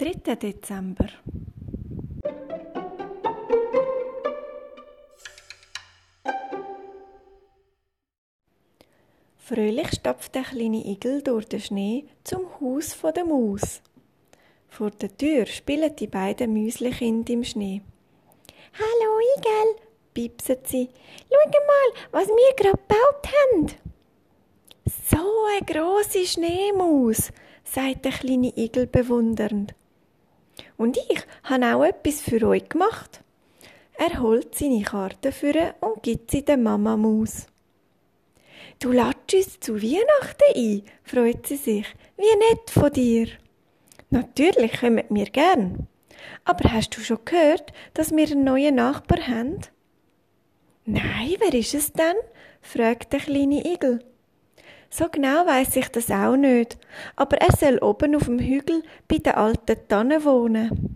3. Dezember. Fröhlich stapft der kleine Igel durch den Schnee zum Haus der Maus. Vor der Tür spielen die beiden Müslikinder im Schnee. Hallo Igel, piepsen sie. Schau mal, was wir gerade gebaut haben. So eine grosse Schneemaus, sagt der kleine Igel bewundernd. Und ich habe auch etwas für euch gemacht. Er holt seine Karte für und gibt sie der Mama Maus. Du ladst uns zu Weihnachten ein, freut sie sich. Wie nett von dir. Natürlich kommen wir gern. Aber hast du schon gehört, dass wir einen neuen Nachbar haben? Nein, wer ist es denn? fragt der kleine Igel. So genau weiß ich das auch nicht, aber er soll oben auf dem Hügel bei der alten Tanne wohnen.